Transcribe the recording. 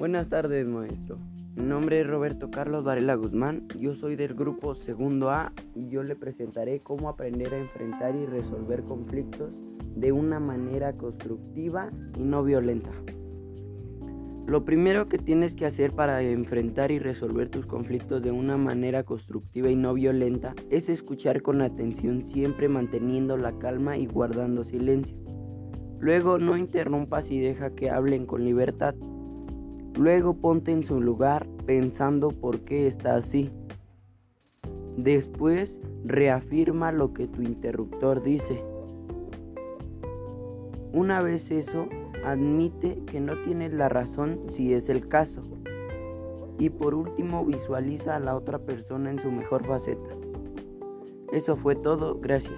Buenas tardes, maestro. Mi nombre es Roberto Carlos Varela Guzmán. Yo soy del grupo Segundo A y yo le presentaré cómo aprender a enfrentar y resolver conflictos de una manera constructiva y no violenta. Lo primero que tienes que hacer para enfrentar y resolver tus conflictos de una manera constructiva y no violenta es escuchar con atención siempre manteniendo la calma y guardando silencio. Luego no interrumpas y deja que hablen con libertad. Luego ponte en su lugar pensando por qué está así. Después reafirma lo que tu interruptor dice. Una vez eso, admite que no tienes la razón si es el caso. Y por último, visualiza a la otra persona en su mejor faceta. Eso fue todo, gracias.